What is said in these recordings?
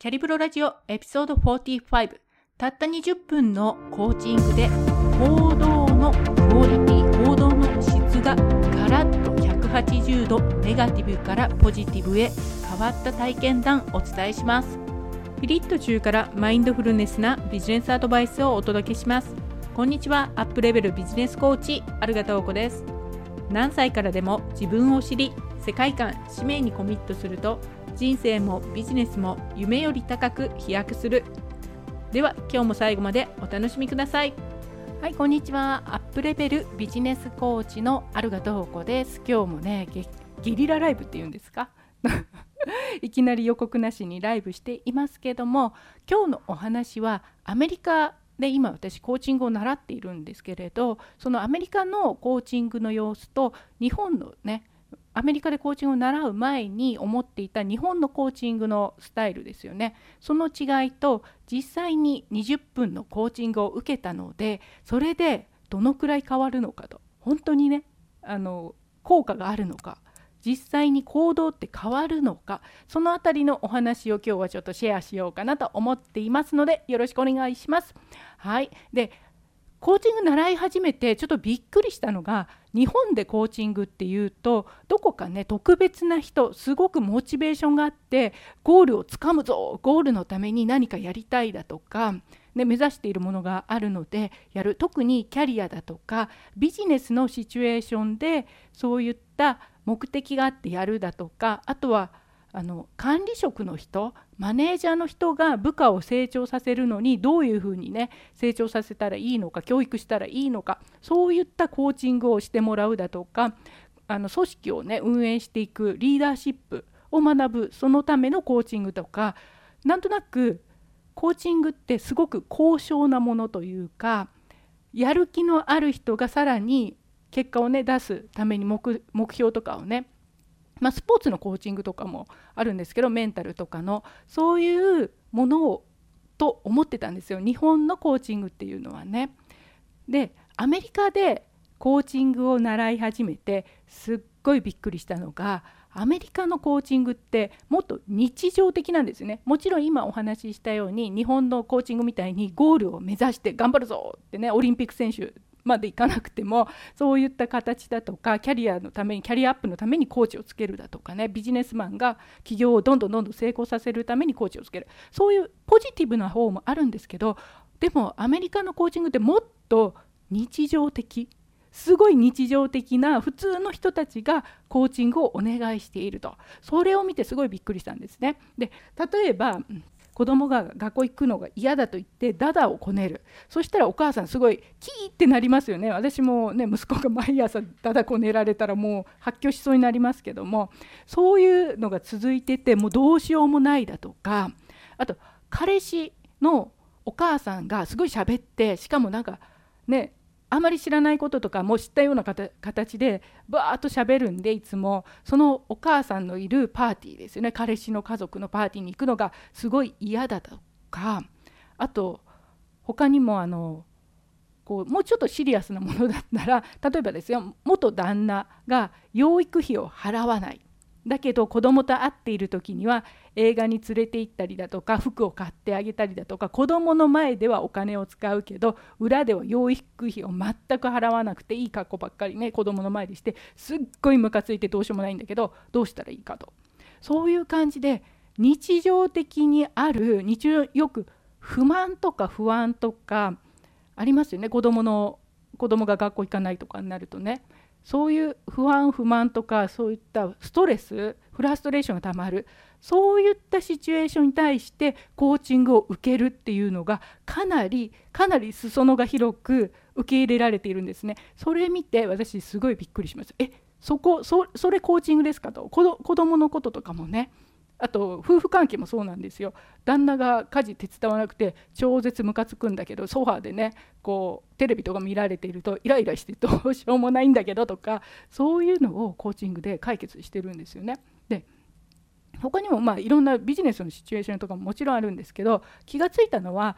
キャリブロラジオエピソード45たった20分のコーチングで行動のクオリティ行動の質がガラッと180度ネガティブからポジティブへ変わった体験談お伝えします。ピリッと中からマインドフルネスなビジネスアドバイスをお届けします。こんにちはアップレベルビジネスコーチアルガタオコです。何歳からでも自分を知り世界観使命にコミットすると人生もビジネスも夢より高く飛躍するでは今日も最後までお楽しみください。はいこんにちは。アップレベルビジネスコーチのアルガトーコです。今日もねゲリラライブっていうんですか？いきなり予告なしにライブしていますけども今日のお話はアメリカで今私コーチングを習っているんですけれどそのアメリカのコーチングの様子と日本のねアメリカでコーチングを習う前に思っていた日本のコーチングのスタイルですよね。その違いと実際に20分のコーチングを受けたのでそれでどのくらい変わるのかと。本当にねあの効果があるのか。実際に行動って変わるのか。そのあたりのお話を今日はちょっとシェアしようかなと思っていますのでよろしくお願いします。はい。でコーチング習い始めてちょっとびっくりしたのが日本でコーチングっていうとどこかね特別な人すごくモチベーションがあってゴールをつかむぞゴールのために何かやりたいだとか、ね、目指しているものがあるのでやる。特にキャリアだとかビジネスのシチュエーションでそういった目的があってやるだとかあとはあの管理職の人マネージャーの人が部下を成長させるのにどういうふうにね成長させたらいいのか教育したらいいのかそういったコーチングをしてもらうだとかあの組織をね運営していくリーダーシップを学ぶそのためのコーチングとかなんとなくコーチングってすごく高尚なものというかやる気のある人がさらに結果をね出すために目標とかをねまあ、スポーツのコーチングとかもあるんですけどメンタルとかのそういうものをと思ってたんですよ日本のコーチングっていうのはね。でアメリカでコーチングを習い始めてすっごいびっくりしたのがアメリカのコーチングってもっと日常的なんですねもちろん今お話ししたように日本のコーチングみたいにゴールを目指して頑張るぞってねオリンピック選手までいかなくてもそういった形だとかキャリアのためにキャリアアップのためにコーチをつけるだとかねビジネスマンが起業をどんどんどんどん成功させるためにコーチをつけるそういうポジティブな方もあるんですけどでもアメリカのコーチングってもっと日常的すごい日常的な普通の人たちがコーチングをお願いしているとそれを見てすごいびっくりしたんですね。で例えば子供が学校行くのが嫌だと言ってダダをこねる。そしたらお母さんすごいキーってなりますよね。私もね息子が毎朝ダダこねられたらもう発狂しそうになりますけども。そういうのが続いててもうどうしようもないだとか。あと彼氏のお母さんがすごい喋ってしかもなんかねあまり知らないこととかも知ったような形でバーッと喋るんでいつもそのお母さんのいるパーティーですよね。彼氏の家族のパーティーに行くのがすごい嫌だとかあと他にもあのこうもうちょっとシリアスなものだったら例えばですよ元旦那が養育費を払わない。だけど子供と会っている時には映画に連れて行ったりだとか服を買ってあげたりだとか子供の前ではお金を使うけど裏では養育費を全く払わなくていい格好ばっかりね子供の前でしてすっごいムカついてどうしようもないんだけどどうしたらいいかと。そういう感じで日常的にある日常よく不満とか不安とかありますよね。子供の子供が学校行かないとかになるとね。そういう不安不満とかそういったストレスフラストレーションがたまるそういったシチュエーションに対してコーチングを受けるっていうのがかなりかなり裾野が広く受け入れられているんですね。それ見て私すごいびっくりしました。えそこそれコーチングですかと子供のこととかもねあと夫婦関係もそうなんですよ旦那が家事手伝わなくて超絶ムカつくんだけどソファーでねこうテレビとか見られているとイライラしてどうしようもないんだけどとかそういうのをコーチングで解決してるんですよね。で他にもまあいろんなビジネスのシチュエーションとかももちろんあるんですけど気が付いたのは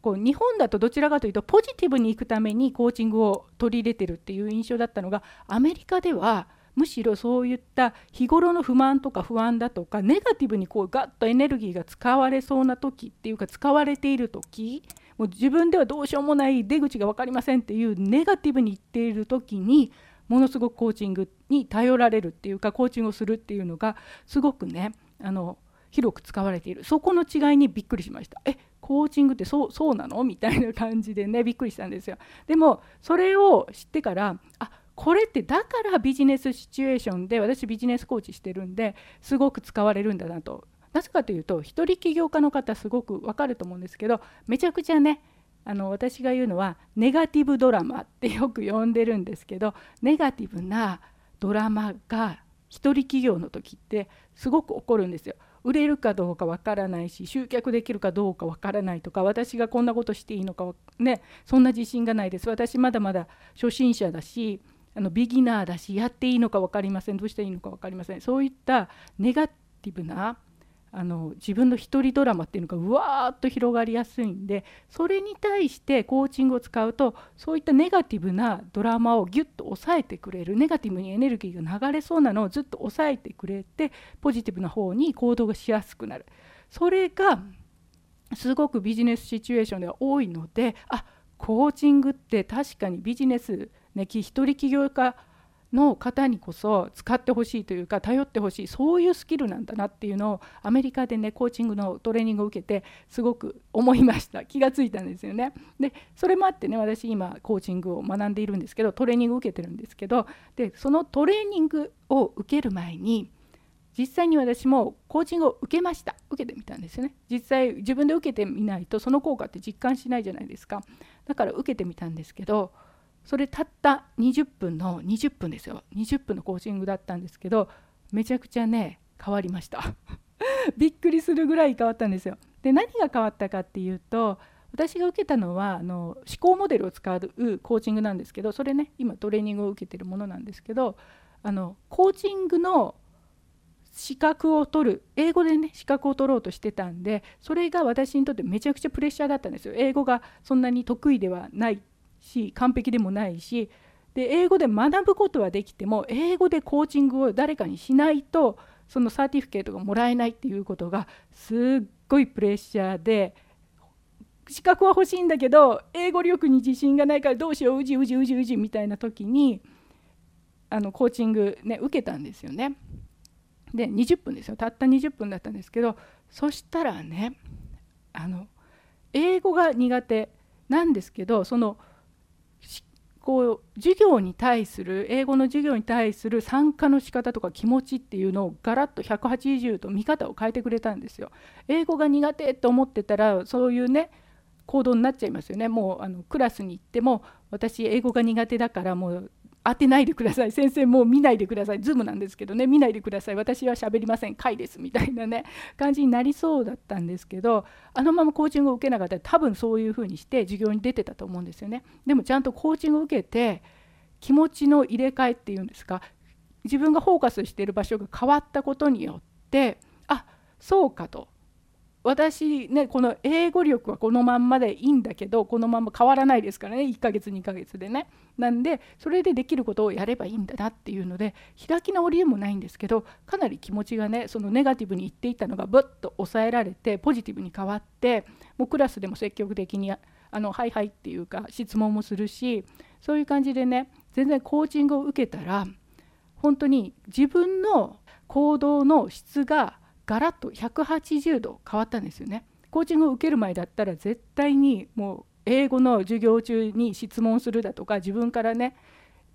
こう日本だとどちらかというとポジティブにいくためにコーチングを取り入れてるっていう印象だったのがアメリカではむしろそういった日頃の不満とか不安だとかネガティブにこうガッとエネルギーが使われそうな時っていうか使われている時もう自分ではどうしようもない出口が分かりませんっていうネガティブに言っている時にものすごくコーチングに頼られるっていうかコーチングをするっていうのがすごくねあの広く使われている。そこの違いにびっくりしました。えコーチングってそうそうなの？みたいな感じでねびっくりしたんですよ。でもそれを知ってからあこれってだからビジネスシチュエーションで私ビジネスコーチしてるんですごく使われるんだなとなぜかというと一人起業家の方すごくわかると思うんですけどめちゃくちゃねあの私が言うのはネガティブドラマってよく呼んでるんですけどネガティブなドラマが一人起業の時ってすごく起こるんですよ。売れるかどうかわからないし集客できるかどうかわからないとか私がこんなことしていいのかねそんな自信がないです私まだまだ初心者だしあのビギナーだしやっていいのか分かりません。どうしたらいいのか分かりません。そういったネガティブなあの自分の一人ドラマっていうのがうわーっと広がりやすいんでそれに対してコーチングを使うとそういったネガティブなドラマをギュッと抑えてくれるネガティブにエネルギーが流れそうなのをずっと抑えてくれてポジティブな方に行動がしやすくなる。それがすごくビジネスシチュエーションでは多いのであコーチングって確かにビジネス、ね、一人起業家の方にこそ使ってほしいというか頼ってほしいそういうスキルなんだなっていうのをアメリカでねコーチングのトレーニングを受けてすごく思いました。気がついたんですよね。でそれもあってね私今コーチングを学んでいるんですけどトレーニングを受けてるんですけどでそのトレーニングを受ける前に実際に私もコーチングを受けました。受けてみたんですよね。実際自分で受けてみないとその効果って実感しないじゃないですか。だから受けてみたんですけどそれたった20分の20分ですよ。20分のコーチングだったんですけどめちゃくちゃね変わりました。びっくりするぐらい変わったんですよ。で何が変わったかっていうと私が受けたのはあの思考モデルを使うコーチングなんですけどそれね今トレーニングを受けてるものなんですけどあのコーチングの資格を取る英語でね資格を取ろうとしてたんでそれが私にとってめちゃくちゃプレッシャーだったんですよ。英語がそんなに得意ではないし完璧でもないしで英語で学ぶことはできても英語でコーチングを誰かにしないとそのサーティフィケートがもらえないっていうことがすっごいプレッシャーで資格は欲しいんだけど英語力に自信がないからどうしよううじうじうじうじみたいな時にあのコーチングね受けたんですよね。で20分ですよたった20分だったんですけどそしたらねあの英語が苦手なんですけどそのこう授業に対する英語の授業に対する参加の仕方とか気持ちっていうのをガラッと180度見方を変えてくれたんですよ。英語が苦手と思ってたらそういうね行動になっちゃいますよね。もうあのクラスに行っても私英語が苦手だからもう当てないでください。先生もう見ないでください。ズームなんですけどね。見ないでください。私は喋りません。会ですみたいなね。感じになりそうだったんですけどあのままコーチングを受けなかったら多分そういうふうにして授業に出てたと思うんですよね。でもちゃんとコーチングを受けて気持ちの入れ替えっていうんですか自分がフォーカスしている場所が変わったことによってあそうかと。私ねこの英語力はこのまんまでいいんだけどこのまま変わらないですからね1ヶ月2ヶ月でね。なんでそれでできることをやればいいんだなっていうので開き直りでもないんですけどかなり気持ちがねそのネガティブに言っていたのがぶっと抑えられてポジティブに変わってもうクラスでも積極的にあのはいはいっていうか質問もするしそういう感じでね全然コーチングを受けたら本当に自分の行動の質がガラッと180度変わったんですよね。コーチングを受ける前だったら絶対にもう英語の授業中に質問するだとか自分からね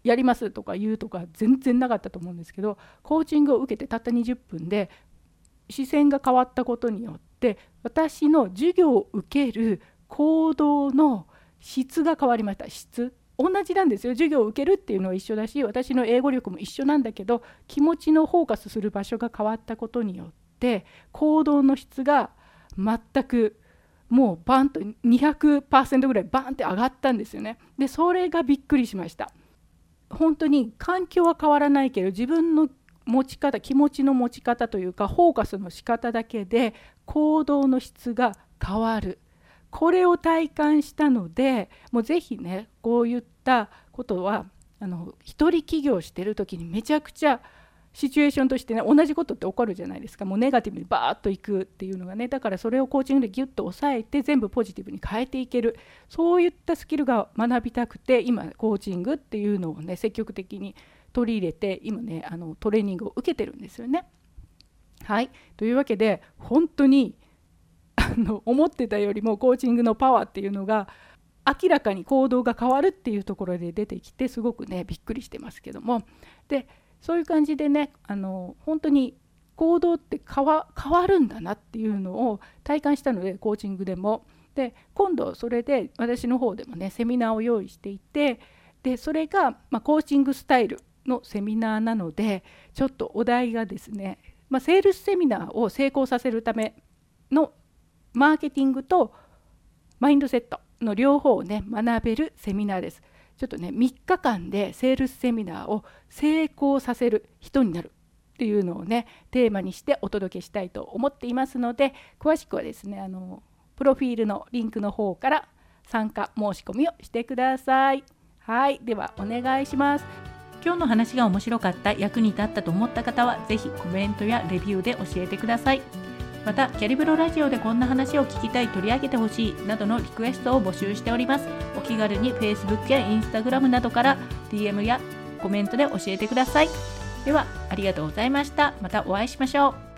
やりますとか言うとか全然なかったと思うんですけどコーチングを受けてたった20分で視線が変わったことによって私の授業を受ける行動の質が変わりました。質。同じなんですよ。授業を受けるっていうのは一緒だし私の英語力も一緒なんだけど気持ちのフォーカスする場所が変わったことによって行動の質が全くもうバンと200%ぐらいバンって上がったんですよね。でそれがびっくりしました。本当に環境は変わらないけど自分の持ち方気持ちの持ち方というかフォーカスの仕方だけで行動の質が変わるこれを体感したのでもう是非ねこういったことはあの一人起業してる時にめちゃくちゃシチュエーションとしてね同じことって起こるじゃないですか。もうネガティブにバーッといくっていうのがね。だからそれをコーチングでギュッと抑えて全部ポジティブに変えていける。そういったスキルが学びたくて今コーチングっていうのをね積極的に取り入れて今ねあのトレーニングを受けてるんですよね。はい。というわけで本当にあの思ってたよりもコーチングのパワーっていうのが明らかに行動が変わるっていうところで出てきてすごくねびっくりしてますけども。でそういう感じでねあの本当に行動って変わるんだなっていうのを体感したのでコーチングでも。で今度それで私の方でもねセミナーを用意していてでそれが、まあ、コーチングスタイルのセミナーなのでちょっとお題がですね、まあ、セールスセミナーを成功させるためのマーケティングとマインドセットの両方をね学べるセミナーです。ちょっとね3日間でセールスセミナーを成功させる人になるっていうのをねテーマにしてお届けしたいと思っていますので詳しくはですねあのプロフィールのリンクの方から参加申し込みをしてください。はいではお願いします。今日の話が面白かった役に立ったと思った方は是非コメントやレビューで教えてください。またキャリブロラジオでこんな話を聞きたい取り上げてほしいなどのリクエストを募集しております。お気軽に Facebook や Instagram などから DM やコメントで教えてください。ではありがとうございました。またお会いしましょう。